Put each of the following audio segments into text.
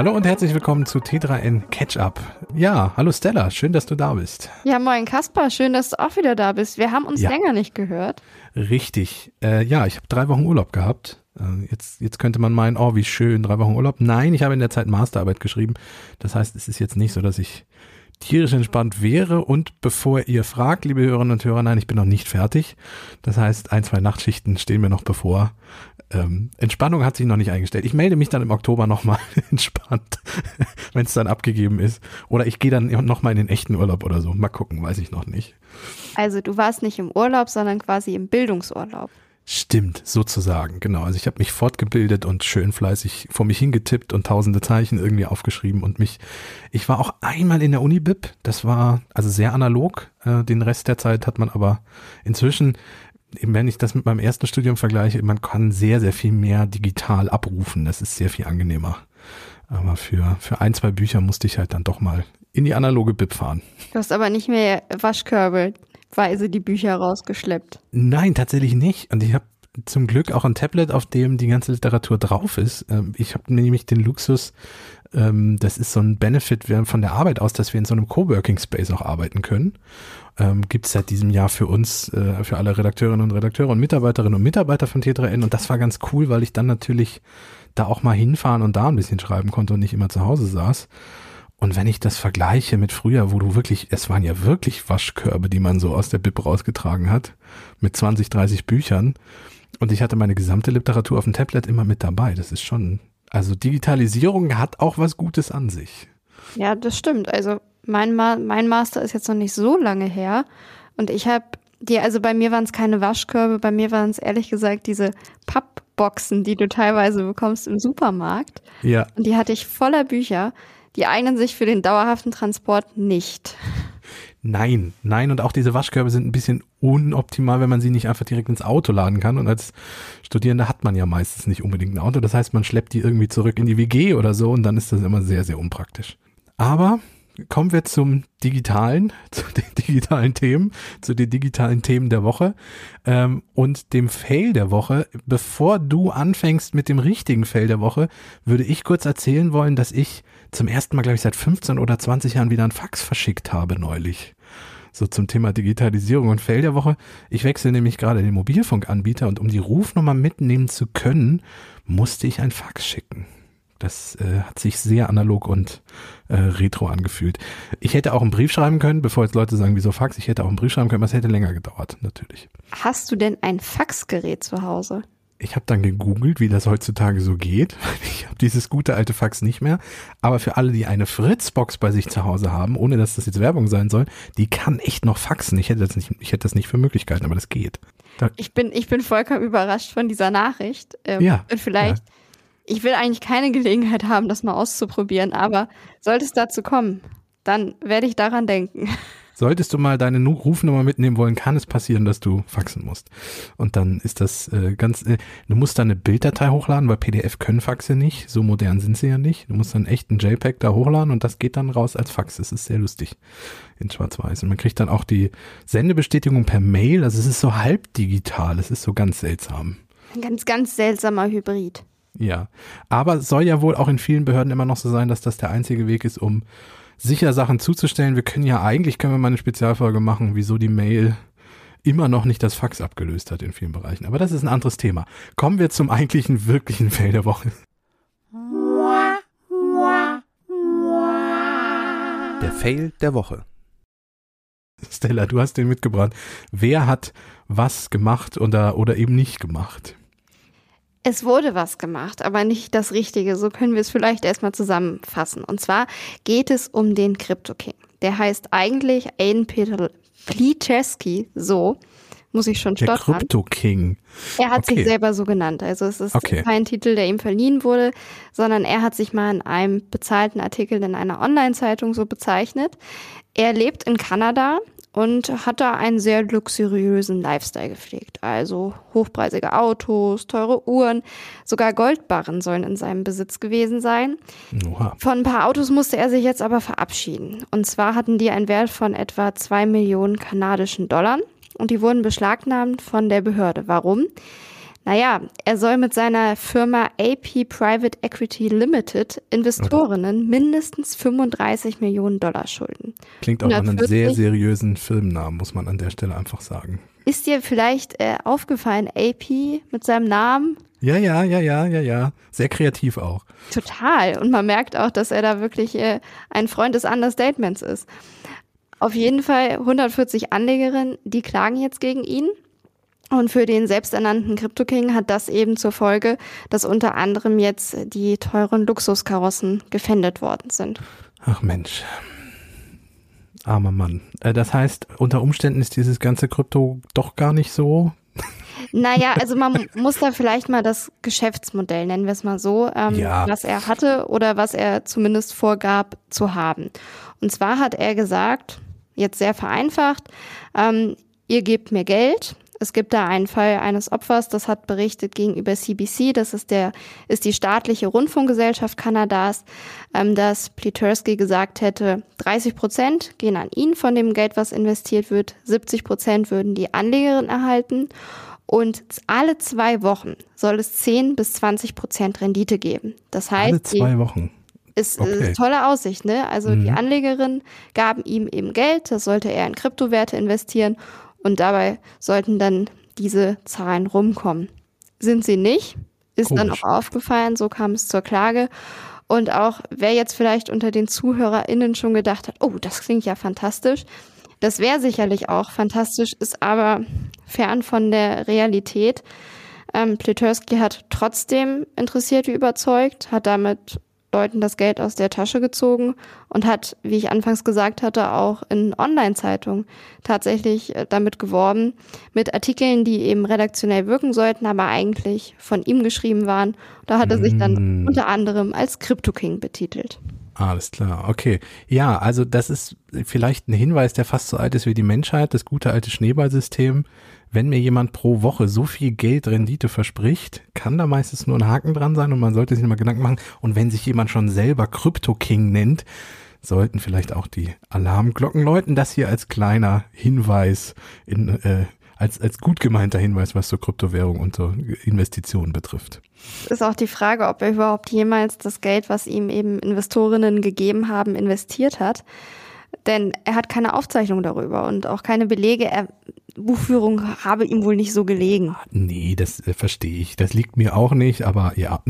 Hallo und herzlich willkommen zu T3N Catch Up. Ja, hallo Stella, schön, dass du da bist. Ja, moin Kaspar, schön, dass du auch wieder da bist. Wir haben uns ja. länger nicht gehört. Richtig. Äh, ja, ich habe drei Wochen Urlaub gehabt. Äh, jetzt, jetzt könnte man meinen, oh, wie schön, drei Wochen Urlaub. Nein, ich habe in der Zeit Masterarbeit geschrieben. Das heißt, es ist jetzt nicht so, dass ich tierisch entspannt wäre. Und bevor ihr fragt, liebe Hörerinnen und Hörer, nein, ich bin noch nicht fertig. Das heißt, ein, zwei Nachtschichten stehen mir noch bevor. Ähm, Entspannung hat sich noch nicht eingestellt. Ich melde mich dann im Oktober nochmal entspannt, wenn es dann abgegeben ist. Oder ich gehe dann nochmal in den echten Urlaub oder so. Mal gucken, weiß ich noch nicht. Also du warst nicht im Urlaub, sondern quasi im Bildungsurlaub. Stimmt, sozusagen, genau. Also ich habe mich fortgebildet und schön fleißig vor mich hingetippt und tausende Zeichen irgendwie aufgeschrieben und mich, ich war auch einmal in der Uni-Bib, das war also sehr analog, äh, den Rest der Zeit hat man aber inzwischen, wenn ich das mit meinem ersten Studium vergleiche, man kann sehr, sehr viel mehr digital abrufen, das ist sehr viel angenehmer. Aber für, für ein, zwei Bücher musste ich halt dann doch mal in die analoge Bib fahren. Du hast aber nicht mehr Waschkörbe, Weise die Bücher rausgeschleppt? Nein, tatsächlich nicht. Und ich habe zum Glück auch ein Tablet, auf dem die ganze Literatur drauf ist. Ähm, ich habe nämlich den Luxus, ähm, das ist so ein Benefit von der Arbeit aus, dass wir in so einem Coworking Space auch arbeiten können. Ähm, Gibt es seit diesem Jahr für uns, äh, für alle Redakteurinnen und Redakteure und Mitarbeiterinnen und Mitarbeiter von T3N. Und das war ganz cool, weil ich dann natürlich da auch mal hinfahren und da ein bisschen schreiben konnte und nicht immer zu Hause saß. Und wenn ich das vergleiche mit früher, wo du wirklich, es waren ja wirklich Waschkörbe, die man so aus der Bib rausgetragen hat, mit 20, 30 Büchern. Und ich hatte meine gesamte Literatur auf dem Tablet immer mit dabei. Das ist schon, also Digitalisierung hat auch was Gutes an sich. Ja, das stimmt. Also mein, Ma mein Master ist jetzt noch nicht so lange her. Und ich habe die, also bei mir waren es keine Waschkörbe, bei mir waren es ehrlich gesagt diese Pappboxen, die du teilweise bekommst im Supermarkt. Ja. Und die hatte ich voller Bücher die eignen sich für den dauerhaften Transport nicht. Nein, nein, und auch diese Waschkörbe sind ein bisschen unoptimal, wenn man sie nicht einfach direkt ins Auto laden kann. Und als Studierender hat man ja meistens nicht unbedingt ein Auto. Das heißt, man schleppt die irgendwie zurück in die WG oder so und dann ist das immer sehr, sehr unpraktisch. Aber kommen wir zum digitalen, zu den digitalen Themen, zu den digitalen Themen der Woche ähm, und dem Fail der Woche. Bevor du anfängst mit dem richtigen Fail der Woche, würde ich kurz erzählen wollen, dass ich zum ersten Mal, glaube ich, seit 15 oder 20 Jahren wieder ein Fax verschickt habe neulich. So zum Thema Digitalisierung und Fail der Woche. Ich wechsle nämlich gerade den Mobilfunkanbieter und um die Rufnummer mitnehmen zu können, musste ich ein Fax schicken. Das äh, hat sich sehr analog und äh, retro angefühlt. Ich hätte auch einen Brief schreiben können, bevor jetzt Leute sagen, wieso Fax, ich hätte auch einen Brief schreiben können, aber es hätte länger gedauert, natürlich. Hast du denn ein Faxgerät zu Hause? Ich habe dann gegoogelt, wie das heutzutage so geht. Ich habe dieses gute alte Fax nicht mehr. Aber für alle, die eine Fritzbox bei sich zu Hause haben, ohne dass das jetzt Werbung sein soll, die kann echt noch faxen. Ich hätte das nicht, ich hätte das nicht für Möglichkeiten, aber das geht. Da ich bin, ich bin vollkommen überrascht von dieser Nachricht. Ähm, ja. Und vielleicht ja ich will eigentlich keine Gelegenheit haben, das mal auszuprobieren, aber sollte es dazu kommen, dann werde ich daran denken. Solltest du mal deine Rufnummer mitnehmen wollen, kann es passieren, dass du faxen musst. Und dann ist das äh, ganz, äh, du musst dann eine Bilddatei hochladen, weil PDF können Faxe nicht, so modern sind sie ja nicht. Du musst dann echt ein JPEG da hochladen und das geht dann raus als Fax. Das ist sehr lustig in Schwarz-Weiß. Und man kriegt dann auch die Sendebestätigung per Mail. Also es ist so halb digital, es ist so ganz seltsam. Ein ganz, ganz seltsamer Hybrid. Ja, aber es soll ja wohl auch in vielen Behörden immer noch so sein, dass das der einzige Weg ist, um sicher Sachen zuzustellen. Wir können ja eigentlich, können wir mal eine Spezialfolge machen, wieso die Mail immer noch nicht das Fax abgelöst hat in vielen Bereichen. Aber das ist ein anderes Thema. Kommen wir zum eigentlichen, wirklichen Fail der Woche. Der Fail der Woche. Stella, du hast den mitgebracht. Wer hat was gemacht oder, oder eben nicht gemacht? Es wurde was gemacht, aber nicht das Richtige. So können wir es vielleicht erstmal zusammenfassen. Und zwar geht es um den Crypto King. Der heißt eigentlich Aiden Peter Plicheski, so muss ich schon stottern. Der Crypto King. Er hat okay. sich selber so genannt. Also es ist okay. kein Titel, der ihm verliehen wurde, sondern er hat sich mal in einem bezahlten Artikel in einer Online-Zeitung so bezeichnet. Er lebt in Kanada und hat da einen sehr luxuriösen Lifestyle gepflegt. Also hochpreisige Autos, teure Uhren, sogar Goldbarren sollen in seinem Besitz gewesen sein. Oha. Von ein paar Autos musste er sich jetzt aber verabschieden. Und zwar hatten die einen Wert von etwa zwei Millionen kanadischen Dollar und die wurden beschlagnahmt von der Behörde. Warum? Naja, er soll mit seiner Firma AP Private Equity Limited Investorinnen mindestens 35 Millionen Dollar schulden. Klingt auch nach einem sehr seriösen Filmnamen, muss man an der Stelle einfach sagen. Ist dir vielleicht äh, aufgefallen, AP mit seinem Namen? Ja, ja, ja, ja, ja, ja. Sehr kreativ auch. Total. Und man merkt auch, dass er da wirklich äh, ein Freund des Understatements ist. Auf jeden Fall 140 Anlegerinnen, die klagen jetzt gegen ihn. Und für den selbsternannten Crypto King hat das eben zur Folge, dass unter anderem jetzt die teuren Luxuskarossen gefändet worden sind. Ach Mensch. Armer Mann. Äh, das heißt, unter Umständen ist dieses ganze Krypto doch gar nicht so. Naja, also man muss da vielleicht mal das Geschäftsmodell, nennen wir es mal so, ähm, ja. was er hatte oder was er zumindest vorgab zu haben. Und zwar hat er gesagt, jetzt sehr vereinfacht, ähm, ihr gebt mir Geld. Es gibt da einen Fall eines Opfers, das hat berichtet gegenüber CBC, das ist der, ist die staatliche Rundfunkgesellschaft Kanadas, ähm, dass Plitursky gesagt hätte, 30 Prozent gehen an ihn von dem Geld, was investiert wird, 70 Prozent würden die Anlegerin erhalten und alle zwei Wochen soll es 10 bis 20 Prozent Rendite geben. Das heißt, alle zwei Wochen. Ist, okay. ist tolle Aussicht, ne? Also mhm. die Anlegerin gaben ihm eben Geld, das sollte er in Kryptowerte investieren und dabei sollten dann diese Zahlen rumkommen. Sind sie nicht, ist Komisch. dann auch aufgefallen, so kam es zur Klage. Und auch wer jetzt vielleicht unter den ZuhörerInnen schon gedacht hat, oh, das klingt ja fantastisch. Das wäre sicherlich auch fantastisch, ist aber fern von der Realität. Ähm, Pletorsky hat trotzdem interessiert wie überzeugt, hat damit Leuten das Geld aus der Tasche gezogen und hat, wie ich anfangs gesagt hatte, auch in Online-Zeitungen tatsächlich äh, damit geworben, mit Artikeln, die eben redaktionell wirken sollten, aber eigentlich von ihm geschrieben waren. Da hat er sich dann mm. unter anderem als Crypto King betitelt. Alles klar, okay. Ja, also das ist vielleicht ein Hinweis, der fast so alt ist wie die Menschheit, das gute alte Schneeballsystem wenn mir jemand pro Woche so viel Geld Rendite verspricht, kann da meistens nur ein Haken dran sein und man sollte sich mal Gedanken machen. Und wenn sich jemand schon selber Crypto King nennt, sollten vielleicht auch die Alarmglocken läuten. Das hier als kleiner Hinweis in, äh, als, als gut gemeinter Hinweis, was so Kryptowährung und so Investitionen betrifft. Ist auch die Frage, ob er überhaupt jemals das Geld, was ihm eben Investorinnen gegeben haben, investiert hat. Denn er hat keine Aufzeichnung darüber und auch keine Belege. Er Buchführung habe ihm wohl nicht so gelegen. Nee, das äh, verstehe ich. Das liegt mir auch nicht, aber ja.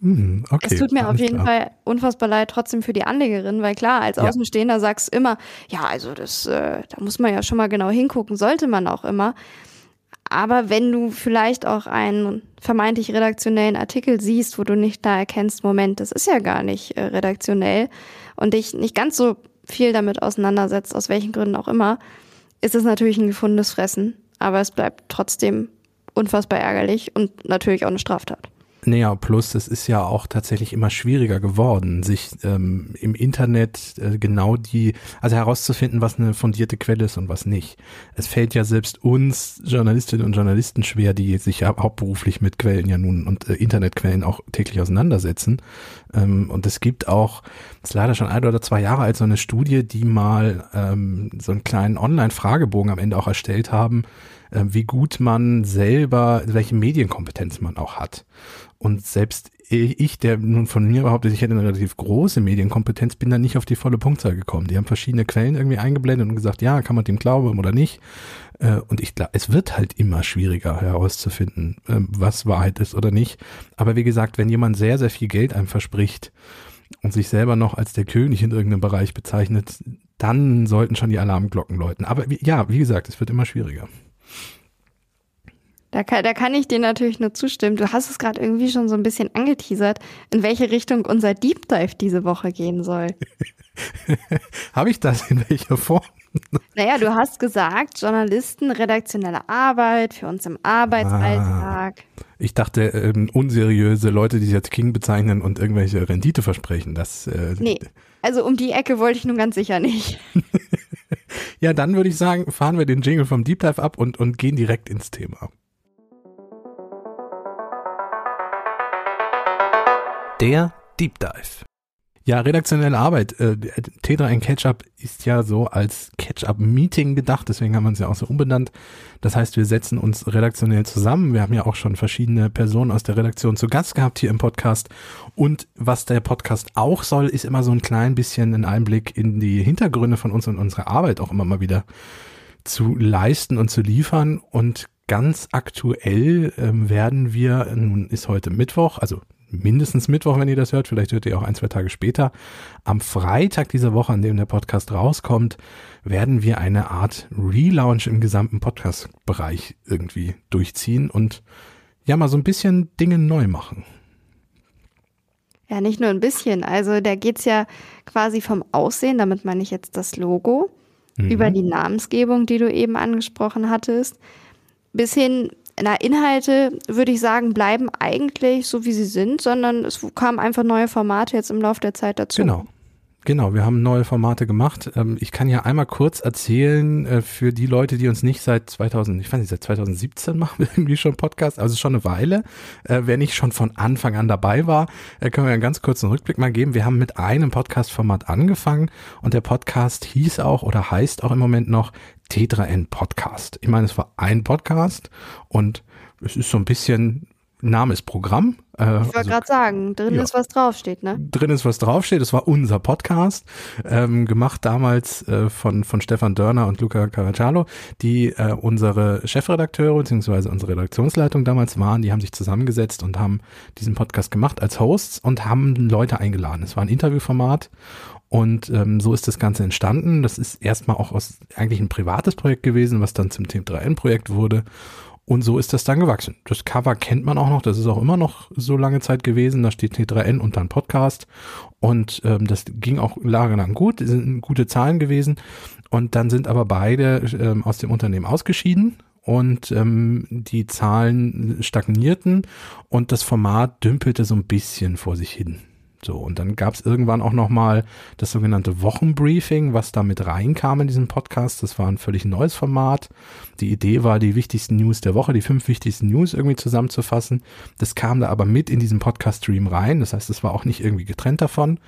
Hm, okay, es tut mir auf jeden klar. Fall unfassbar leid trotzdem für die Anlegerin, weil klar, als ja. Außenstehender sagst du immer, ja, also das, äh, da muss man ja schon mal genau hingucken, sollte man auch immer. Aber wenn du vielleicht auch einen vermeintlich redaktionellen Artikel siehst, wo du nicht da erkennst, Moment, das ist ja gar nicht äh, redaktionell und dich nicht ganz so viel damit auseinandersetzt, aus welchen Gründen auch immer, ist es natürlich ein gefundenes Fressen, aber es bleibt trotzdem unfassbar ärgerlich und natürlich auch eine Straftat. Naja, plus es ist ja auch tatsächlich immer schwieriger geworden, sich ähm, im Internet äh, genau die, also herauszufinden, was eine fundierte Quelle ist und was nicht. Es fällt ja selbst uns Journalistinnen und Journalisten schwer, die sich ja hauptberuflich mit Quellen ja nun und äh, Internetquellen auch täglich auseinandersetzen. Ähm, und es gibt auch, das ist leider schon ein oder zwei Jahre alt, so eine Studie, die mal ähm, so einen kleinen Online-Fragebogen am Ende auch erstellt haben, äh, wie gut man selber, welche Medienkompetenz man auch hat. Und selbst ich, der nun von mir behauptet, ich hätte eine relativ große Medienkompetenz, bin da nicht auf die volle Punktzahl gekommen. Die haben verschiedene Quellen irgendwie eingeblendet und gesagt, ja, kann man dem glauben oder nicht. Äh, und ich glaube, es wird halt immer schwieriger herauszufinden, ähm, was Wahrheit ist oder nicht. Aber wie gesagt, wenn jemand sehr, sehr viel Geld einem verspricht und sich selber noch als der König in irgendeinem Bereich bezeichnet, dann sollten schon die Alarmglocken läuten. Aber ja, wie gesagt, es wird immer schwieriger. Da kann, da kann ich dir natürlich nur zustimmen. Du hast es gerade irgendwie schon so ein bisschen angeteasert, in welche Richtung unser Deep Dive diese Woche gehen soll. Habe ich das in welcher Form? Naja, du hast gesagt, Journalisten, redaktionelle Arbeit für uns im Arbeitsalltag. Ah, ich dachte, ähm, unseriöse Leute, die sich als King bezeichnen und irgendwelche Rendite versprechen. Das, äh, nee, also um die Ecke wollte ich nun ganz sicher nicht. ja, dann würde ich sagen, fahren wir den Jingle vom Deep Dive ab und, und gehen direkt ins Thema. Der Deep Dive. Ja, redaktionelle Arbeit. Äh, T3N Ketchup ist ja so als Ketchup-Meeting gedacht, deswegen haben wir uns ja auch so umbenannt. Das heißt, wir setzen uns redaktionell zusammen. Wir haben ja auch schon verschiedene Personen aus der Redaktion zu Gast gehabt hier im Podcast. Und was der Podcast auch soll, ist immer so ein klein bisschen ein Einblick in die Hintergründe von uns und unsere Arbeit auch immer mal wieder zu leisten und zu liefern. Und ganz aktuell ähm, werden wir, nun ist heute Mittwoch, also mindestens Mittwoch, wenn ihr das hört, vielleicht hört ihr auch ein, zwei Tage später. Am Freitag dieser Woche, an dem der Podcast rauskommt, werden wir eine Art Relaunch im gesamten Podcast-Bereich irgendwie durchziehen und ja mal so ein bisschen Dinge neu machen. Ja, nicht nur ein bisschen. Also da geht's ja quasi vom Aussehen, damit meine ich jetzt das Logo, mhm. über die Namensgebung, die du eben angesprochen hattest, bis hin na, Inhalte, würde ich sagen, bleiben eigentlich so, wie sie sind, sondern es kamen einfach neue Formate jetzt im Laufe der Zeit dazu. Genau. Genau, wir haben neue Formate gemacht. Ähm, ich kann ja einmal kurz erzählen äh, für die Leute, die uns nicht seit 2000, ich weiß nicht, seit 2017 machen wir irgendwie schon Podcast, also schon eine Weile. Äh, wer nicht schon von Anfang an dabei war, äh, können wir einen ganz kurzen Rückblick mal geben. Wir haben mit einem Podcast-Format angefangen und der Podcast hieß auch oder heißt auch im Moment noch Tetra N Podcast. Ich meine, es war ein Podcast und es ist so ein bisschen Name ist Programm. Äh, ich wollte also, gerade sagen, drin ja, ist was draufsteht, ne? Drin ist was draufsteht. Das war unser Podcast, ähm, gemacht damals äh, von, von Stefan Dörner und Luca Caraccialo, die äh, unsere Chefredakteure bzw. unsere Redaktionsleitung damals waren. Die haben sich zusammengesetzt und haben diesen Podcast gemacht als Hosts und haben Leute eingeladen. Es war ein Interviewformat und ähm, so ist das Ganze entstanden. Das ist erstmal auch aus eigentlich ein privates Projekt gewesen, was dann zum Team 3N-Projekt wurde. Und so ist das dann gewachsen. Das Cover kennt man auch noch, das ist auch immer noch so lange Zeit gewesen. Da steht T3N und dann Podcast. Und ähm, das ging auch lang gut, sind gute Zahlen gewesen. Und dann sind aber beide ähm, aus dem Unternehmen ausgeschieden und ähm, die Zahlen stagnierten und das Format dümpelte so ein bisschen vor sich hin. So, und dann gab es irgendwann auch nochmal das sogenannte Wochenbriefing, was da mit reinkam in diesen Podcast. Das war ein völlig neues Format. Die Idee war, die wichtigsten News der Woche, die fünf wichtigsten News irgendwie zusammenzufassen. Das kam da aber mit in diesen Podcast-Stream rein. Das heißt, es war auch nicht irgendwie getrennt davon.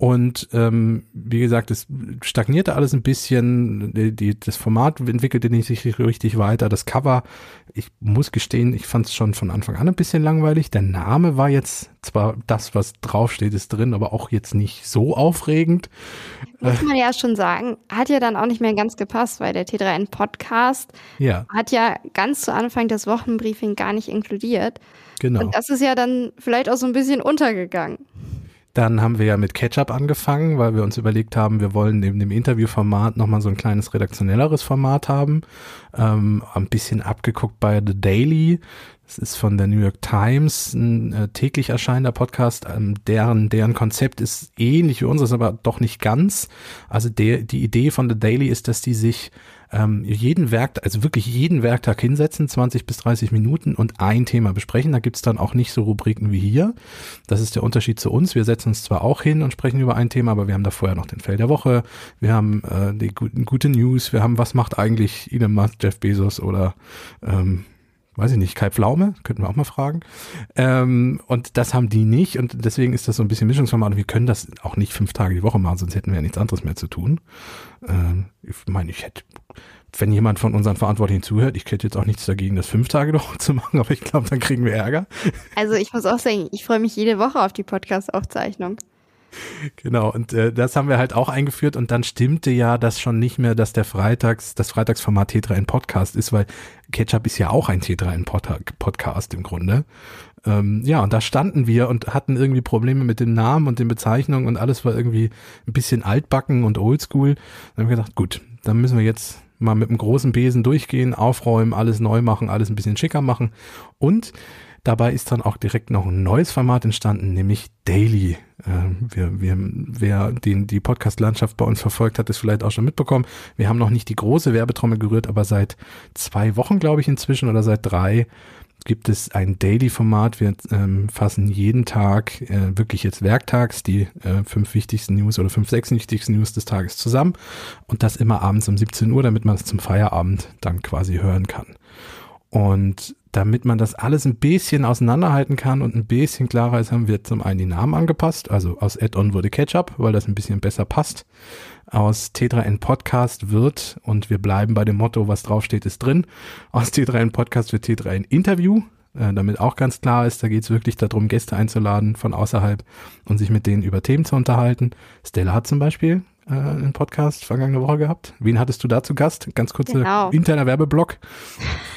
Und ähm, wie gesagt, es stagnierte alles ein bisschen. Die, die, das Format entwickelte nicht sich richtig weiter. Das Cover, ich muss gestehen, ich fand es schon von Anfang an ein bisschen langweilig. Der Name war jetzt zwar das, was draufsteht, ist drin, aber auch jetzt nicht so aufregend. Muss man ja schon sagen, hat ja dann auch nicht mehr ganz gepasst, weil der T3N Podcast ja. hat ja ganz zu Anfang das Wochenbriefing gar nicht inkludiert. Genau. Und das ist ja dann vielleicht auch so ein bisschen untergegangen. Dann haben wir ja mit Ketchup angefangen, weil wir uns überlegt haben, wir wollen neben dem Interviewformat nochmal so ein kleines redaktionelleres Format haben. Ähm, ein bisschen abgeguckt bei The Daily. Das ist von der New York Times ein äh, täglich erscheinender Podcast. Ähm, deren, deren Konzept ist ähnlich wie unseres, aber doch nicht ganz. Also der, die Idee von The Daily ist, dass die sich ähm, jeden Werktag, also wirklich jeden Werktag hinsetzen, 20 bis 30 Minuten und ein Thema besprechen. Da gibt's dann auch nicht so Rubriken wie hier. Das ist der Unterschied zu uns. Wir setzen uns zwar auch hin und sprechen über ein Thema, aber wir haben da vorher noch den Fell der Woche. Wir haben äh, die guten, gute News. Wir haben, was macht eigentlich Elon Musk, Jeff Bezos oder ähm, weiß ich nicht, Kai Pflaume, könnten wir auch mal fragen. Ähm, und das haben die nicht und deswegen ist das so ein bisschen Mischungsformat und wir können das auch nicht fünf Tage die Woche machen, sonst hätten wir ja nichts anderes mehr zu tun. Ähm, ich meine, ich hätte, wenn jemand von unseren Verantwortlichen zuhört, ich hätte jetzt auch nichts dagegen, das fünf Tage doch zu machen, aber ich glaube, dann kriegen wir Ärger. Also ich muss auch sagen, ich freue mich jede Woche auf die Podcast-Aufzeichnung. Genau, und äh, das haben wir halt auch eingeführt und dann stimmte ja das schon nicht mehr, dass der Freitags, das Freitagsformat Tetra in Podcast ist, weil Ketchup ist ja auch ein Tetra in Podcast im Grunde. Ähm, ja, und da standen wir und hatten irgendwie Probleme mit dem Namen und den Bezeichnungen und alles war irgendwie ein bisschen altbacken und oldschool. Dann haben wir gedacht, gut, dann müssen wir jetzt mal mit einem großen Besen durchgehen, aufräumen, alles neu machen, alles ein bisschen schicker machen und Dabei ist dann auch direkt noch ein neues Format entstanden, nämlich Daily. Äh, wir, wir, wer den, die Podcast-Landschaft bei uns verfolgt hat, ist vielleicht auch schon mitbekommen. Wir haben noch nicht die große Werbetrommel gerührt, aber seit zwei Wochen, glaube ich, inzwischen oder seit drei gibt es ein Daily-Format. Wir ähm, fassen jeden Tag, äh, wirklich jetzt werktags, die äh, fünf wichtigsten News oder fünf, sechs wichtigsten News des Tages zusammen und das immer abends um 17 Uhr, damit man es zum Feierabend dann quasi hören kann. Und damit man das alles ein bisschen auseinanderhalten kann und ein bisschen klarer ist, haben wir zum einen die Namen angepasst. Also aus Add-on wurde Ketchup, weil das ein bisschen besser passt. Aus T3N Podcast wird, und wir bleiben bei dem Motto, was draufsteht, ist drin. Aus T3N Podcast wird T3N Interview, äh, damit auch ganz klar ist, da geht es wirklich darum, Gäste einzuladen von außerhalb und sich mit denen über Themen zu unterhalten. Stella hat zum Beispiel äh, einen Podcast vergangene Woche gehabt. Wen hattest du da zu Gast? Ganz kurzer genau. interner Werbeblock.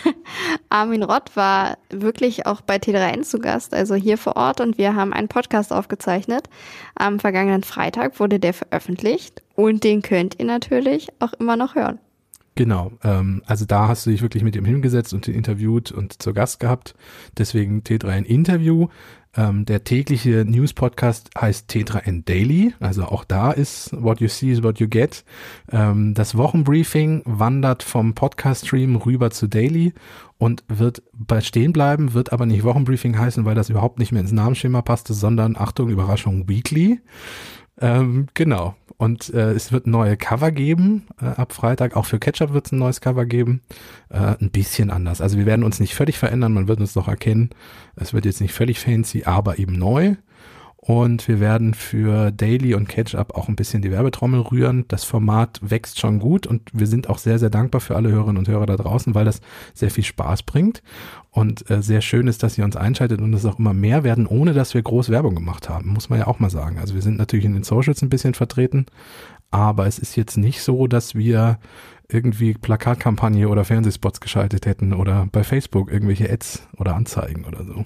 Armin Rott war wirklich auch bei T3N zu Gast, also hier vor Ort und wir haben einen Podcast aufgezeichnet. Am vergangenen Freitag wurde der veröffentlicht und den könnt ihr natürlich auch immer noch hören. Genau, ähm, also da hast du dich wirklich mit ihm hingesetzt und ihn interviewt und zu Gast gehabt. Deswegen T3N Interview. Ähm, der tägliche News-Podcast heißt T3N Daily, also auch da ist What You See is What You Get. Ähm, das Wochenbriefing wandert vom Podcast-Stream rüber zu Daily und wird bei stehen bleiben, wird aber nicht Wochenbriefing heißen, weil das überhaupt nicht mehr ins Namensschema passte, sondern Achtung, Überraschung, Weekly. Ähm, genau. Und äh, es wird neue Cover geben äh, ab Freitag. Auch für Ketchup wird es ein neues Cover geben. Äh, ein bisschen anders. Also wir werden uns nicht völlig verändern, man wird uns noch erkennen. Es wird jetzt nicht völlig fancy, aber eben neu. Und wir werden für Daily und Catch-Up auch ein bisschen die Werbetrommel rühren. Das Format wächst schon gut und wir sind auch sehr, sehr dankbar für alle Hörerinnen und Hörer da draußen, weil das sehr viel Spaß bringt und äh, sehr schön ist, dass ihr uns einschaltet und es auch immer mehr werden, ohne dass wir groß Werbung gemacht haben, muss man ja auch mal sagen. Also wir sind natürlich in den Socials ein bisschen vertreten, aber es ist jetzt nicht so, dass wir irgendwie Plakatkampagne oder Fernsehspots geschaltet hätten oder bei Facebook irgendwelche Ads oder Anzeigen oder so.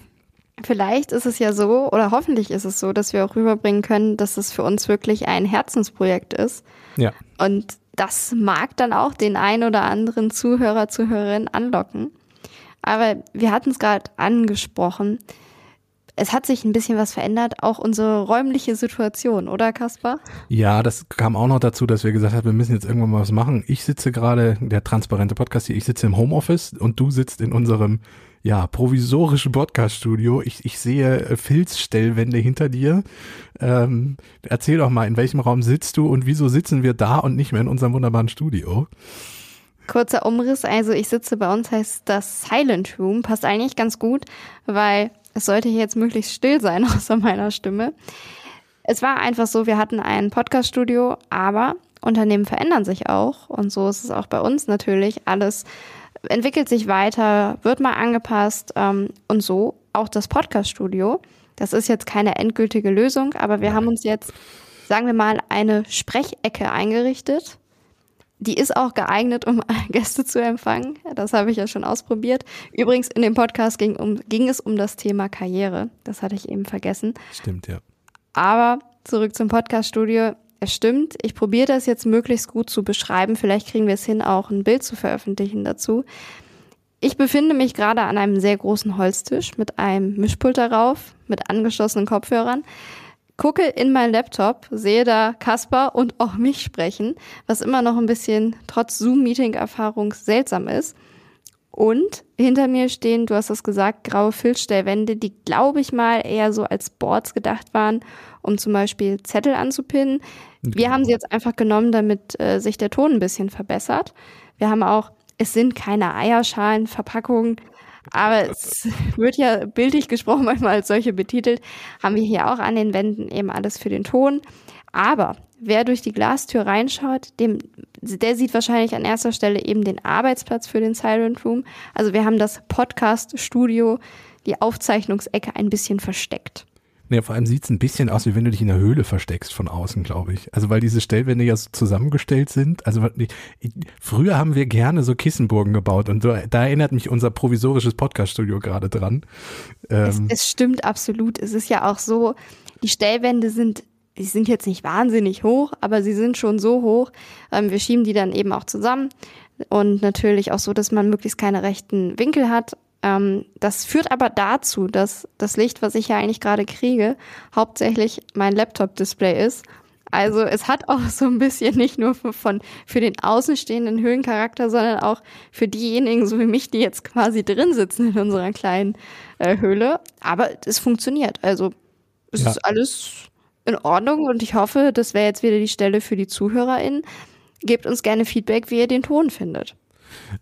Vielleicht ist es ja so, oder hoffentlich ist es so, dass wir auch rüberbringen können, dass es für uns wirklich ein Herzensprojekt ist. Ja. Und das mag dann auch den ein oder anderen Zuhörer, Zuhörerin anlocken. Aber wir hatten es gerade angesprochen. Es hat sich ein bisschen was verändert, auch unsere räumliche Situation, oder Kaspar? Ja, das kam auch noch dazu, dass wir gesagt haben, wir müssen jetzt irgendwann mal was machen. Ich sitze gerade, der transparente Podcast hier, ich sitze im Homeoffice und du sitzt in unserem ja, provisorischen Podcast-Studio. Ich, ich sehe äh, Filzstellwände hinter dir. Ähm, erzähl doch mal, in welchem Raum sitzt du und wieso sitzen wir da und nicht mehr in unserem wunderbaren Studio? Kurzer Umriss, also ich sitze bei uns, heißt das Silent Room, passt eigentlich ganz gut, weil es sollte hier jetzt möglichst still sein, außer meiner Stimme. Es war einfach so, wir hatten ein Podcast-Studio, aber Unternehmen verändern sich auch und so ist es auch bei uns natürlich. Alles entwickelt sich weiter, wird mal angepasst ähm, und so auch das Podcast-Studio. Das ist jetzt keine endgültige Lösung, aber wir haben uns jetzt, sagen wir mal, eine Sprechecke eingerichtet. Die ist auch geeignet, um Gäste zu empfangen. Das habe ich ja schon ausprobiert. Übrigens, in dem Podcast ging, um, ging es um das Thema Karriere. Das hatte ich eben vergessen. Stimmt, ja. Aber zurück zum Podcast-Studio es stimmt, ich probiere das jetzt möglichst gut zu beschreiben. Vielleicht kriegen wir es hin, auch ein Bild zu veröffentlichen dazu. Ich befinde mich gerade an einem sehr großen Holztisch mit einem Mischpult darauf, mit angeschlossenen Kopfhörern, gucke in meinen Laptop, sehe da Kasper und auch mich sprechen, was immer noch ein bisschen trotz Zoom-Meeting-Erfahrung seltsam ist. Und hinter mir stehen, du hast es gesagt, graue Filzstellwände, die, glaube ich mal, eher so als Boards gedacht waren, um zum Beispiel Zettel anzupinnen. Wir haben sie jetzt einfach genommen, damit äh, sich der Ton ein bisschen verbessert. Wir haben auch, es sind keine Eierschalenverpackungen, aber es wird ja bildlich gesprochen manchmal als solche betitelt. Haben wir hier auch an den Wänden eben alles für den Ton. Aber wer durch die Glastür reinschaut, dem, der sieht wahrscheinlich an erster Stelle eben den Arbeitsplatz für den Silent Room. Also wir haben das Podcast-Studio, die Aufzeichnungsecke ein bisschen versteckt. Ja, vor allem sieht es ein bisschen aus, wie wenn du dich in der Höhle versteckst von außen, glaube ich. Also weil diese Stellwände ja so zusammengestellt sind. Also früher haben wir gerne so Kissenburgen gebaut und so, da erinnert mich unser provisorisches Podcaststudio gerade dran. Ähm, es, es stimmt absolut. Es ist ja auch so, die Stellwände sind die sind jetzt nicht wahnsinnig hoch, aber sie sind schon so hoch. Ähm, wir schieben die dann eben auch zusammen und natürlich auch so, dass man möglichst keine rechten Winkel hat. Ähm, das führt aber dazu, dass das Licht, was ich ja eigentlich gerade kriege, hauptsächlich mein Laptop-Display ist. Also es hat auch so ein bisschen nicht nur von für den außenstehenden Höhlencharakter, sondern auch für diejenigen, so wie mich, die jetzt quasi drin sitzen in unserer kleinen äh, Höhle. Aber es funktioniert. Also es ja. ist alles in Ordnung und ich hoffe, das wäre jetzt wieder die Stelle für die ZuhörerInnen. Gebt uns gerne Feedback, wie ihr den Ton findet.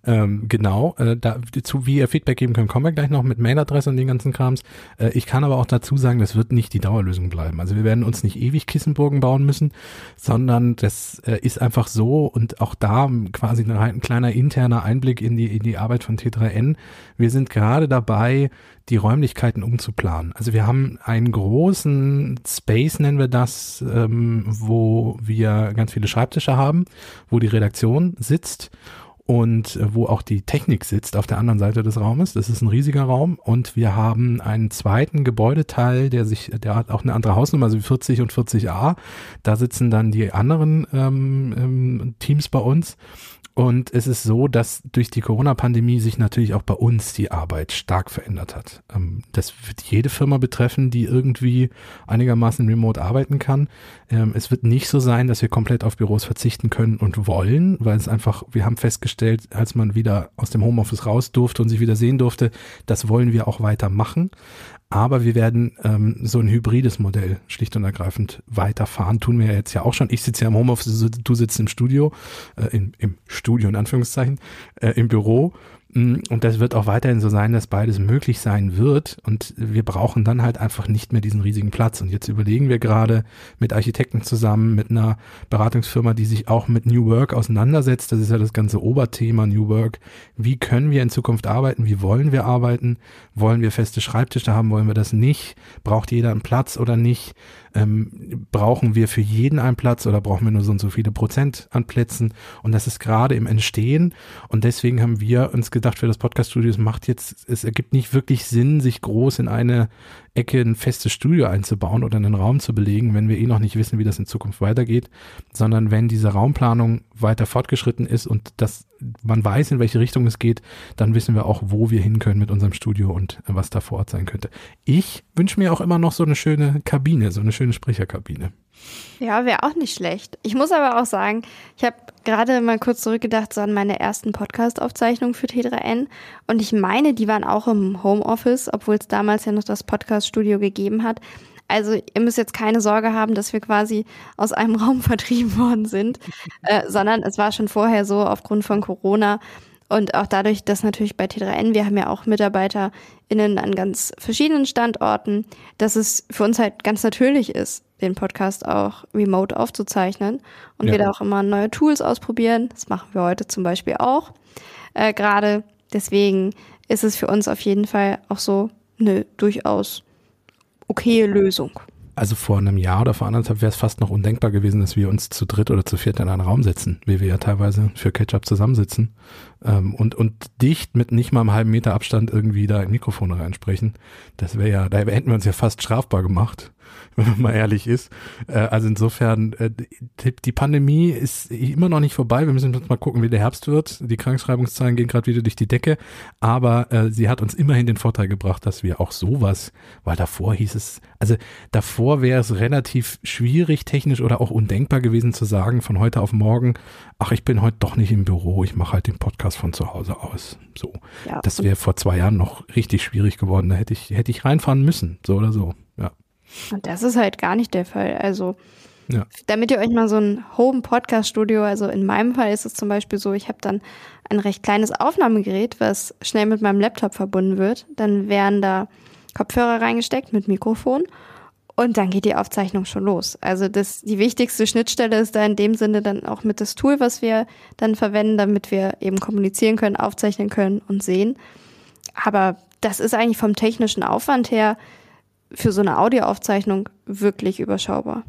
Ähm, genau, äh, da, zu wie ihr Feedback geben könnt, kommen wir gleich noch mit Mailadresse und den ganzen Krams. Äh, ich kann aber auch dazu sagen, das wird nicht die Dauerlösung bleiben. Also wir werden uns nicht ewig Kissenburgen bauen müssen, sondern das äh, ist einfach so und auch da quasi ein, ein kleiner interner Einblick in die, in die Arbeit von T3N. Wir sind gerade dabei, die Räumlichkeiten umzuplanen. Also wir haben einen großen Space, nennen wir das, ähm, wo wir ganz viele Schreibtische haben, wo die Redaktion sitzt und äh, wo auch die Technik sitzt auf der anderen Seite des Raumes. Das ist ein riesiger Raum und wir haben einen zweiten Gebäudeteil, der sich, der hat auch eine andere Hausnummer, also 40 und 40a. Da sitzen dann die anderen ähm, ähm, Teams bei uns und es ist so, dass durch die Corona-Pandemie sich natürlich auch bei uns die Arbeit stark verändert hat. Ähm, das wird jede Firma betreffen, die irgendwie einigermaßen remote arbeiten kann. Ähm, es wird nicht so sein, dass wir komplett auf Büros verzichten können und wollen, weil es einfach, wir haben festgestellt, als man wieder aus dem Homeoffice raus durfte und sich wieder sehen durfte, das wollen wir auch weiter machen. Aber wir werden ähm, so ein hybrides Modell schlicht und ergreifend weiterfahren. Tun wir jetzt ja auch schon. Ich sitze ja im Homeoffice, du sitzt im Studio, äh, im, im Studio in Anführungszeichen, äh, im Büro und das wird auch weiterhin so sein, dass beides möglich sein wird. Und wir brauchen dann halt einfach nicht mehr diesen riesigen Platz. Und jetzt überlegen wir gerade mit Architekten zusammen, mit einer Beratungsfirma, die sich auch mit New Work auseinandersetzt. Das ist ja das ganze Oberthema New Work. Wie können wir in Zukunft arbeiten? Wie wollen wir arbeiten? Wollen wir feste Schreibtische haben? Wollen wir das nicht? Braucht jeder einen Platz oder nicht? ähm, brauchen wir für jeden einen Platz oder brauchen wir nur so und so viele Prozent an Plätzen? Und das ist gerade im Entstehen. Und deswegen haben wir uns gedacht, für das Podcast-Studio, es macht jetzt, es ergibt nicht wirklich Sinn, sich groß in eine Ecke ein festes Studio einzubauen oder einen Raum zu belegen, wenn wir eh noch nicht wissen, wie das in Zukunft weitergeht, sondern wenn diese Raumplanung weiter fortgeschritten ist und dass man weiß, in welche Richtung es geht, dann wissen wir auch, wo wir hin können mit unserem Studio und was da vor Ort sein könnte. Ich wünsche mir auch immer noch so eine schöne Kabine, so eine schöne Sprecherkabine. Ja, wäre auch nicht schlecht. Ich muss aber auch sagen, ich habe gerade mal kurz zurückgedacht so an meine ersten Podcast-Aufzeichnungen für T3N und ich meine, die waren auch im Homeoffice, obwohl es damals ja noch das Podcast-Studio gegeben hat. Also ihr müsst jetzt keine Sorge haben, dass wir quasi aus einem Raum vertrieben worden sind, äh, sondern es war schon vorher so aufgrund von Corona und auch dadurch, dass natürlich bei T3N, wir haben ja auch MitarbeiterInnen an ganz verschiedenen Standorten, dass es für uns halt ganz natürlich ist, den Podcast auch remote aufzuzeichnen und ja. wir da auch immer neue Tools ausprobieren. Das machen wir heute zum Beispiel auch. Äh, Gerade deswegen ist es für uns auf jeden Fall auch so eine durchaus okaye Lösung. Also vor einem Jahr oder vor anderthalb wäre es fast noch undenkbar gewesen, dass wir uns zu dritt oder zu viert in einen Raum setzen, wie wir ja teilweise für Ketchup zusammensitzen ähm, und, und dicht mit nicht mal einem halben Meter Abstand irgendwie da in Mikrofone reinsprechen. Das wäre ja, da hätten wir uns ja fast strafbar gemacht. wenn man mal ehrlich ist. Äh, also insofern, äh, die Pandemie ist immer noch nicht vorbei. Wir müssen jetzt mal gucken, wie der Herbst wird. Die Krankschreibungszahlen gehen gerade wieder durch die Decke. Aber äh, sie hat uns immerhin den Vorteil gebracht, dass wir auch sowas, weil davor hieß es, also davor wäre es relativ schwierig, technisch oder auch undenkbar gewesen zu sagen, von heute auf morgen, ach, ich bin heute doch nicht im Büro, ich mache halt den Podcast von zu Hause aus. So. Ja, das wäre vor zwei Jahren noch richtig schwierig geworden. Da hätte ich, hätte ich reinfahren müssen, so oder so. Und das ist halt gar nicht der Fall. Also, ja. damit ihr euch mal so ein Home-Podcast-Studio, also in meinem Fall ist es zum Beispiel so, ich habe dann ein recht kleines Aufnahmegerät, was schnell mit meinem Laptop verbunden wird. Dann werden da Kopfhörer reingesteckt mit Mikrofon und dann geht die Aufzeichnung schon los. Also das, die wichtigste Schnittstelle ist da in dem Sinne dann auch mit das Tool, was wir dann verwenden, damit wir eben kommunizieren können, aufzeichnen können und sehen. Aber das ist eigentlich vom technischen Aufwand her für so eine Audioaufzeichnung wirklich überschaubar.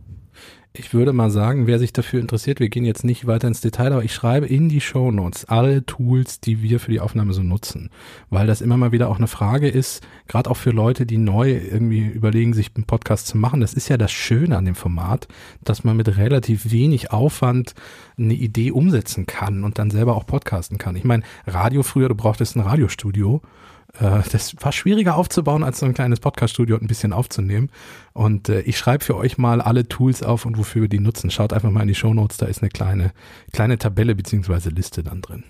Ich würde mal sagen, wer sich dafür interessiert, wir gehen jetzt nicht weiter ins Detail, aber ich schreibe in die Show Notes alle Tools, die wir für die Aufnahme so nutzen, weil das immer mal wieder auch eine Frage ist, gerade auch für Leute, die neu irgendwie überlegen, sich einen Podcast zu machen. Das ist ja das Schöne an dem Format, dass man mit relativ wenig Aufwand eine Idee umsetzen kann und dann selber auch podcasten kann. Ich meine, Radio früher, du brauchtest ein Radiostudio äh, das war schwieriger aufzubauen, als so ein kleines Podcast-Studio und ein bisschen aufzunehmen. Und äh, ich schreibe für euch mal alle Tools auf und wofür wir die nutzen. Schaut einfach mal in die Show Notes, da ist eine kleine, kleine Tabelle beziehungsweise Liste dann drin.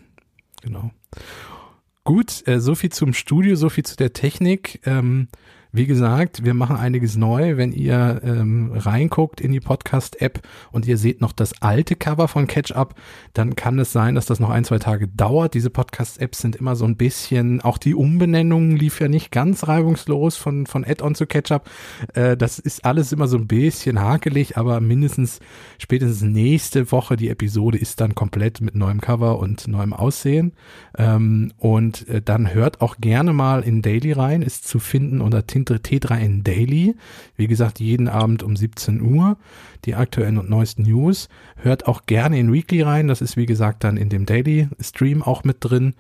Genau. Gut, äh, so viel zum Studio, so viel zu der Technik. Ähm, Wie gesagt, wir machen einiges neu. Wenn ihr ähm, reinguckt in die Podcast-App und ihr seht noch das alte Cover von Catch-Up, dann kann es sein, dass das noch ein, zwei Tage dauert. Diese Podcast-Apps sind immer so ein bisschen, auch die Umbenennung lief ja nicht ganz reibungslos von, von Add-on zu Catch-Up. Äh, das ist alles immer so ein bisschen hakelig, aber mindestens spätestens nächste Woche die Episode ist dann komplett mit neuem Cover und neuem Aussehen. Ähm, und äh, dann hört auch gerne mal in Daily rein, ist zu finden unter T3N Daily. Wie gesagt, jeden Abend um 17 Uhr die aktuellen und neuesten News. Hört auch gerne in Weekly rein. Das ist wie gesagt dann in dem Daily Stream auch mit drin.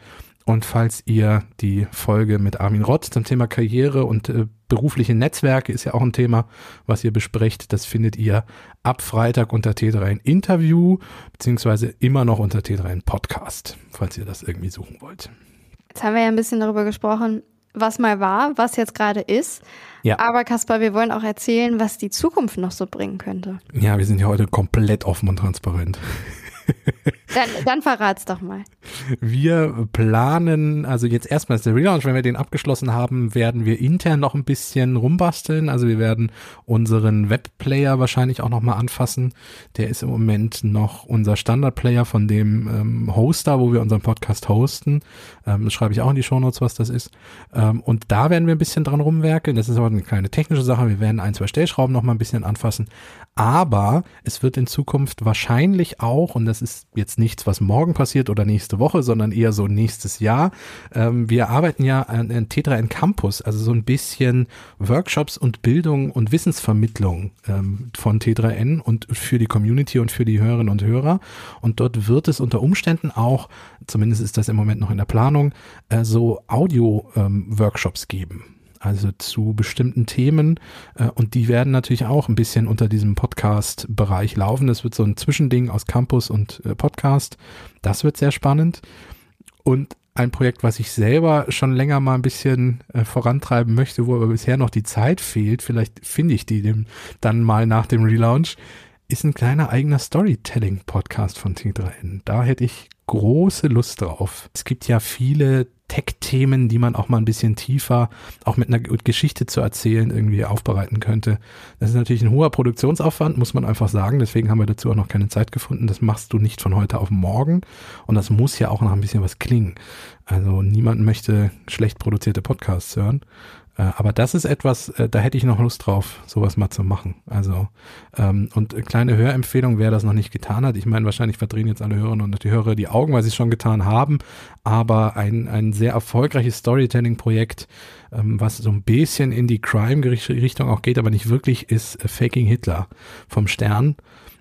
Und falls ihr die Folge mit Armin Rott zum Thema Karriere und äh, berufliche Netzwerke ist ja auch ein Thema, was ihr besprecht, das findet ihr ab Freitag unter T3 Interview, beziehungsweise immer noch unter T3 Podcast, falls ihr das irgendwie suchen wollt. Jetzt haben wir ja ein bisschen darüber gesprochen, was mal war, was jetzt gerade ist. Ja. Aber Kaspar, wir wollen auch erzählen, was die Zukunft noch so bringen könnte. Ja, wir sind ja heute komplett offen und transparent. Dann, dann verrat's doch mal. Wir planen, also jetzt erstmal ist der Relaunch, wenn wir den abgeschlossen haben, werden wir intern noch ein bisschen rumbasteln. Also wir werden unseren Webplayer wahrscheinlich auch nochmal anfassen. Der ist im Moment noch unser Standardplayer von dem ähm, Hoster, wo wir unseren Podcast hosten. Ähm, das schreibe ich auch in die Shownotes, was das ist. Ähm, und da werden wir ein bisschen dran rumwerkeln. Das ist aber eine kleine technische Sache. Wir werden ein, zwei Stellschrauben nochmal ein bisschen anfassen. Aber es wird in Zukunft wahrscheinlich auch, und das ist jetzt nichts, was morgen passiert oder nächste Woche, sondern eher so nächstes Jahr. Ähm, wir arbeiten ja an, an Tetra in Campus, also so ein bisschen Workshops und Bildung und Wissensvermittlung ähm, von T3N und für die Community und für die Hörerinnen und Hörer. Und dort wird es unter Umständen auch, zumindest ist das im Moment noch in der Planung, äh, so Audio-Workshops ähm, geben also zu bestimmten Themen. Äh, und die werden natürlich auch ein bisschen unter diesem Podcast-Bereich laufen. Es wird so ein Zwischending aus Campus und äh, Podcast. Das wird sehr spannend. Und ein Projekt, was ich selber schon länger mal ein bisschen äh, vorantreiben möchte, wo aber bisher noch die Zeit fehlt, vielleicht finde ich die dann mal nach dem Relaunch, ist ein kleiner eigener Storytelling-Podcast von T3N. Da hätte ich große Lust drauf. Es gibt ja viele Tech-Themen, die man auch mal ein bisschen tiefer, auch mit einer Geschichte zu erzählen, irgendwie aufbereiten könnte. Das ist natürlich ein hoher Produktionsaufwand, muss man einfach sagen. Deswegen haben wir dazu auch noch keine Zeit gefunden. Das machst du nicht von heute auf morgen. Und das muss ja auch noch ein bisschen was klingen. Also niemand möchte schlecht produzierte Podcasts hören. Äh, aber das ist etwas, äh, da hätte ich noch Lust drauf, sowas mal zu machen. Also, ähm, und kleine Hörempfehlung, wer das noch nicht getan hat. Ich meine, wahrscheinlich verdrehen jetzt alle Hörerinnen und die Hörer die Augen, weil sie es schon getan haben. Aber ein, ein sehr erfolgreiches Storytelling-Projekt, ähm, was so ein bisschen in die Crime-Richtung auch geht, aber nicht wirklich, ist äh, Faking Hitler vom Stern.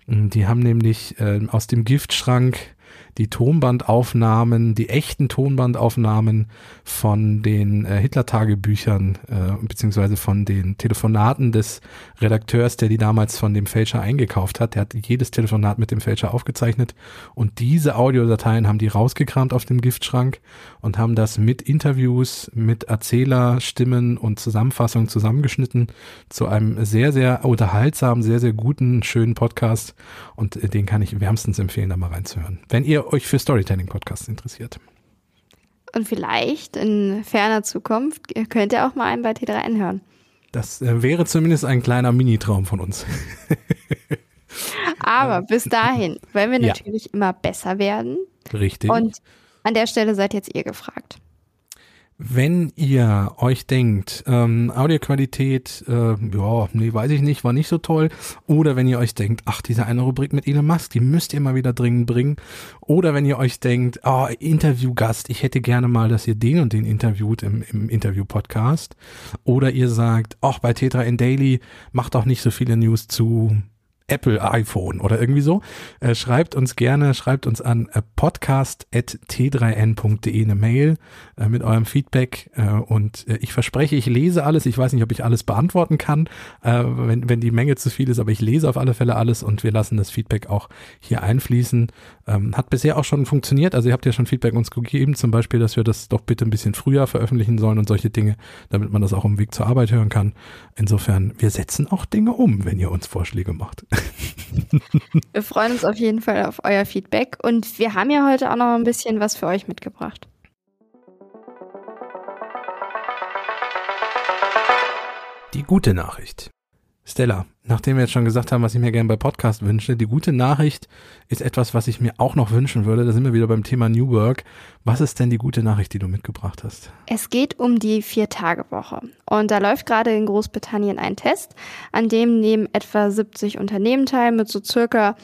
Die haben nämlich äh, aus dem Giftschrank die Tonbandaufnahmen, die echten Tonbandaufnahmen von den äh, Hitler-Tagebüchern äh, beziehungsweise von den Telefonaten des Redakteurs, der die damals von dem Fälscher eingekauft hat. Der hat jedes Telefonat mit dem Fälscher aufgezeichnet und diese Audiodateien haben die rausgekramt auf dem Giftschrank und haben das mit Interviews, mit Erzählerstimmen und Zusammenfassungen zusammengeschnitten zu einem sehr, sehr unterhaltsamen, sehr, sehr guten, schönen Podcast und äh, den kann ich wärmstens empfehlen, da mal reinzuhören. Wenn ihr euch für Storytelling-Podcasts interessiert. Und vielleicht in ferner Zukunft könnt ihr auch mal einen bei T3N hören. Das äh, wäre zumindest ein kleiner Mini-Traum von uns. Aber bis dahin wollen wir natürlich ja. immer besser werden. Richtig. Und an der Stelle seid jetzt ihr gefragt. Wenn ihr euch denkt, ähm, Audioqualität, äh, ja, nee, weiß ich nicht, war nicht so toll. Oder wenn ihr euch denkt, ach, diese eine Rubrik mit Elon Musk, die müsst ihr mal wieder dringend bringen. Oder wenn ihr euch denkt, oh, Interviewgast, ich hätte gerne mal, dass ihr den und den interviewt im, im Interview-Podcast. Oder ihr sagt, ach, bei Tetra in Daily macht doch nicht so viele News zu Apple iPhone oder irgendwie so. Äh, schreibt uns gerne, schreibt uns an äh, podcast.t3n.de eine Mail äh, mit eurem Feedback äh, und äh, ich verspreche, ich lese alles. Ich weiß nicht, ob ich alles beantworten kann, äh, wenn, wenn die Menge zu viel ist, aber ich lese auf alle Fälle alles und wir lassen das Feedback auch hier einfließen. Ähm, hat bisher auch schon funktioniert. Also ihr habt ja schon Feedback uns gegeben, zum Beispiel, dass wir das doch bitte ein bisschen früher veröffentlichen sollen und solche Dinge, damit man das auch im Weg zur Arbeit hören kann. Insofern, wir setzen auch Dinge um, wenn ihr uns Vorschläge macht. Wir freuen uns auf jeden Fall auf euer Feedback und wir haben ja heute auch noch ein bisschen was für euch mitgebracht. Die gute Nachricht. Stella, nachdem wir jetzt schon gesagt haben, was ich mir gerne bei Podcast wünsche, die gute Nachricht ist etwas, was ich mir auch noch wünschen würde. Da sind wir wieder beim Thema New Work. Was ist denn die gute Nachricht, die du mitgebracht hast? Es geht um die Vier-Tage-Woche. Und da läuft gerade in Großbritannien ein Test, an dem nehmen etwa 70 Unternehmen teil mit so circa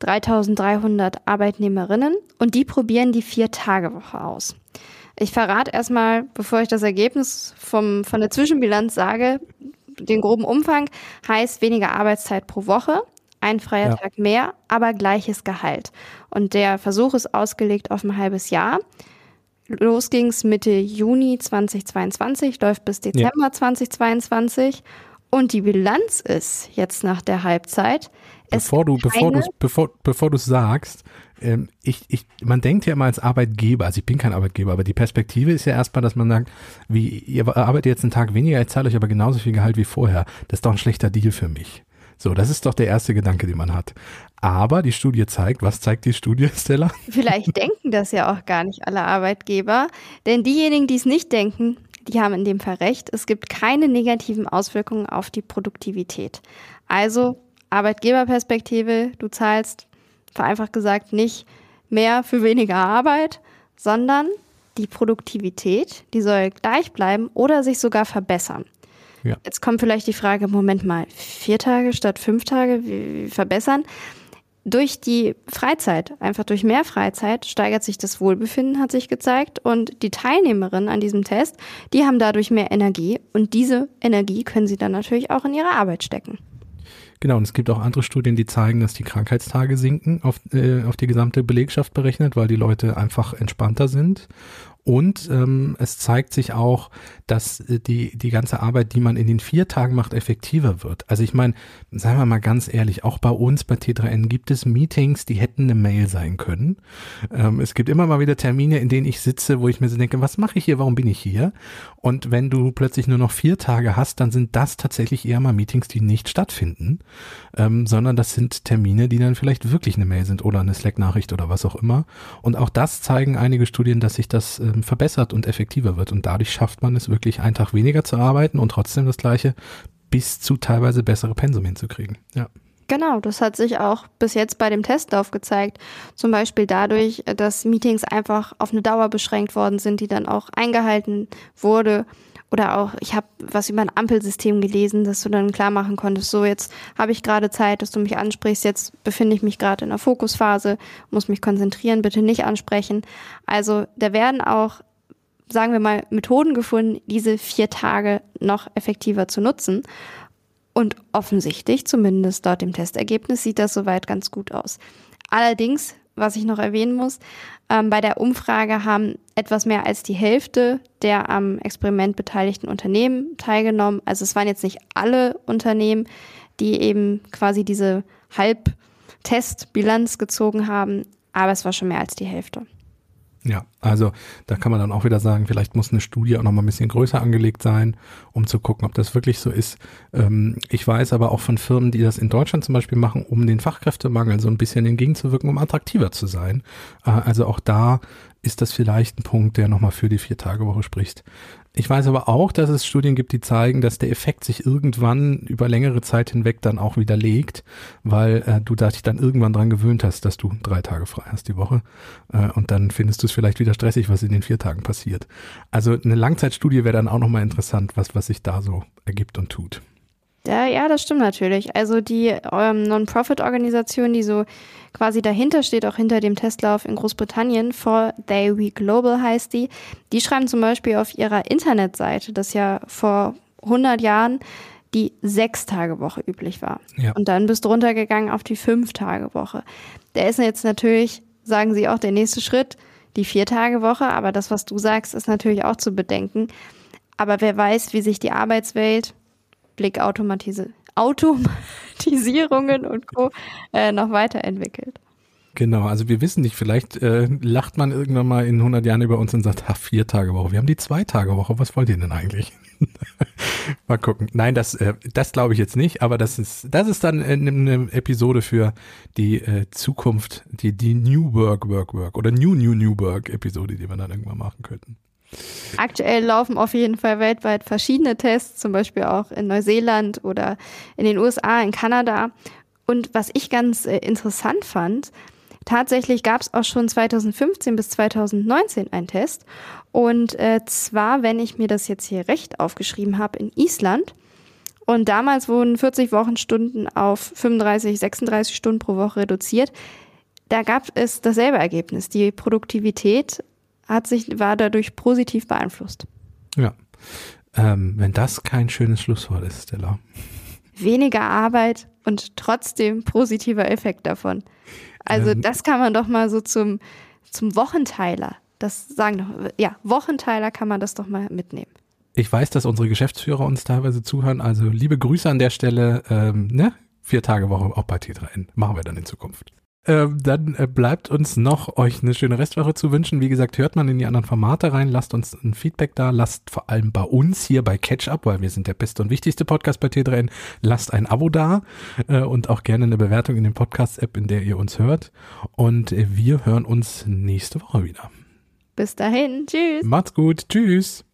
3300 Arbeitnehmerinnen und die probieren die Vier-Tage-Woche aus. Ich verrate erstmal, bevor ich das Ergebnis vom, von der Zwischenbilanz sage, den groben Umfang heißt weniger Arbeitszeit pro Woche, ein freier ja. Tag mehr, aber gleiches Gehalt. Und der Versuch ist ausgelegt auf ein halbes Jahr. Los ging es Mitte Juni 2022, läuft bis Dezember ja. 2022. Und die Bilanz ist jetzt nach der Halbzeit. Bevor du, bevor du, bevor, bevor du sagst, ich, ich, man denkt ja immer als Arbeitgeber, also ich bin kein Arbeitgeber, aber die Perspektive ist ja erstmal, dass man sagt, wie, ihr arbeitet jetzt einen Tag weniger, ich zahle euch aber genauso viel Gehalt wie vorher. Das ist doch ein schlechter Deal für mich. So, das ist doch der erste Gedanke, den man hat. Aber die Studie zeigt, was zeigt die Studie, Stella? Vielleicht denken das ja auch gar nicht alle Arbeitgeber, denn diejenigen, die es nicht denken, die haben in dem Fall recht. Es gibt keine negativen Auswirkungen auf die Produktivität. Also Arbeitgeberperspektive, du zahlst vereinfacht gesagt nicht mehr für weniger Arbeit, sondern die Produktivität, die soll gleich bleiben oder sich sogar verbessern. Ja. Jetzt kommt vielleicht die Frage, Moment mal, vier Tage statt fünf Tage, wie, wie verbessern? Durch die Freizeit, einfach durch mehr Freizeit, steigert sich das Wohlbefinden, hat sich gezeigt. Und die Teilnehmerinnen an diesem Test, die haben dadurch mehr Energie. Und diese Energie können sie dann natürlich auch in ihre Arbeit stecken. Genau, und es gibt auch andere Studien, die zeigen, dass die Krankheitstage sinken auf, äh, auf die gesamte Belegschaft berechnet, weil die Leute einfach entspannter sind. Und ähm, es zeigt sich auch, dass äh, die, die ganze Arbeit, die man in den vier Tagen macht, effektiver wird. Also ich meine, sagen wir mal ganz ehrlich, auch bei uns bei T3N gibt es Meetings, die hätten eine Mail sein können. Ähm, es gibt immer mal wieder Termine, in denen ich sitze, wo ich mir so denke, was mache ich hier, warum bin ich hier? Und wenn du plötzlich nur noch vier Tage hast, dann sind das tatsächlich eher mal Meetings, die nicht stattfinden, ähm, sondern das sind Termine, die dann vielleicht wirklich eine Mail sind oder eine Slack-Nachricht oder was auch immer. Und auch das zeigen einige Studien, dass sich das äh, ähm, verbessert und effektiver wird. Und dadurch schafft man es wirklich, einen Tag weniger zu arbeiten und trotzdem das gleiche bis zu teilweise bessere Pensum hinzukriegen. Ja. Genau, das hat sich auch bis jetzt bei dem Testlauf gezeigt. Zum Beispiel dadurch, dass Meetings einfach auf eine Dauer beschränkt worden sind, die dann auch eingehalten wurde oder auch, ich habe was über ein Ampelsystem gelesen, dass du dann klar machen konntest, so jetzt habe ich gerade Zeit, dass du mich ansprichst, jetzt befinde ich mich gerade in der Fokusphase, muss mich konzentrieren, bitte nicht ansprechen. Also da werden auch, sagen wir mal, Methoden gefunden, diese vier Tage noch effektiver zu nutzen. Und offensichtlich, zumindest dort im Testergebnis, sieht das soweit ganz gut aus. Allerdings, was ich noch erwähnen muss, ähm, bei der Umfrage haben etwas mehr als die Hälfte der am Experiment beteiligten Unternehmen teilgenommen. Also es waren jetzt nicht alle Unternehmen, die eben quasi diese Halbtestbilanz gezogen haben, aber es war schon mehr als die Hälfte. Ja, also da kann man dann auch wieder sagen, vielleicht muss eine Studie auch noch mal ein bisschen größer angelegt sein, um zu gucken, ob das wirklich so ist. Ähm, ich weiß aber auch von Firmen, die das in Deutschland zum Beispiel machen, um den Fachkräftemangel so ein bisschen entgegenzuwirken, um attraktiver zu sein. Äh, also auch da ist das vielleicht ein Punkt, der nochmal für die Vier-Tage-Woche spricht. Ich weiß aber auch, dass es Studien gibt, die zeigen, dass der Effekt sich irgendwann über längere Zeit hinweg dann auch widerlegt, weil äh, du dich dann irgendwann dran gewöhnt hast, dass du drei Tage frei hast die Woche. Äh, und dann findest du es vielleicht wieder stressig, was in den vier Tagen passiert. Also eine Langzeitstudie wäre dann auch nochmal interessant, was, was sich da so ergibt und tut. Ja, ja, das stimmt natürlich. Also die ähm, Non-Profit-Organisation, die so quasi dahinter steht, auch hinter dem Testlauf in Großbritannien, For They We Global heißt die, die schreiben zum Beispiel auf ihrer Internetseite, dass ja vor 100 Jahren die Sechs-Tage-Woche üblich war. Ja. Und dann bist du runtergegangen auf die Fünf-Tage-Woche. Der ist jetzt natürlich, sagen sie auch, der nächste Schritt, die Vier-Tage-Woche. Aber das, was du sagst, ist natürlich auch zu bedenken. Aber wer weiß, wie sich die Arbeitswelt Blickautomatisierungen und Co. Äh, noch weiterentwickelt. Genau, also wir wissen nicht, vielleicht äh, lacht man irgendwann mal in 100 Jahren über uns und sagt, ha, vier Tage Woche, wir haben die zwei Tage Woche, was wollt ihr denn eigentlich? mal gucken. Nein, das, äh, das glaube ich jetzt nicht, aber das ist, das ist dann eine Episode für die äh, Zukunft, die, die New Work, Work, Work oder New, New, New Work Episode, die wir dann irgendwann machen könnten. Aktuell laufen auf jeden Fall weltweit verschiedene Tests, zum Beispiel auch in Neuseeland oder in den USA, in Kanada. Und was ich ganz äh, interessant fand, tatsächlich gab es auch schon 2015 bis 2019 einen Test. Und äh, zwar, wenn ich mir das jetzt hier recht aufgeschrieben habe, in Island. Und damals wurden 40 Wochenstunden auf 35, 36 Stunden pro Woche reduziert. Da gab es dasselbe Ergebnis. Die Produktivität hat sich, war dadurch positiv beeinflusst. Ja. Ähm, wenn das kein schönes Schlusswort ist, Stella. Weniger Arbeit und trotzdem positiver Effekt davon. Also ähm, das kann man doch mal so zum, zum Wochenteiler, das sagen doch, ja, Wochenteiler kann man das doch mal mitnehmen. Ich weiß, dass unsere Geschäftsführer uns teilweise zuhören, also liebe Grüße an der Stelle, ähm, ne? Vier Tage Woche auch bei T3N. Machen wir dann in Zukunft. Ähm, dann äh, bleibt uns noch, euch eine schöne Restwoche zu wünschen. Wie gesagt, hört man in die anderen Formate rein, lasst uns ein Feedback da, lasst vor allem bei uns hier bei Catch Up, weil wir sind der beste und wichtigste Podcast bei T3N, lasst ein Abo da äh, und auch gerne eine Bewertung in den Podcast-App, in der ihr uns hört. Und äh, wir hören uns nächste Woche wieder. Bis dahin, tschüss. Macht's gut, tschüss.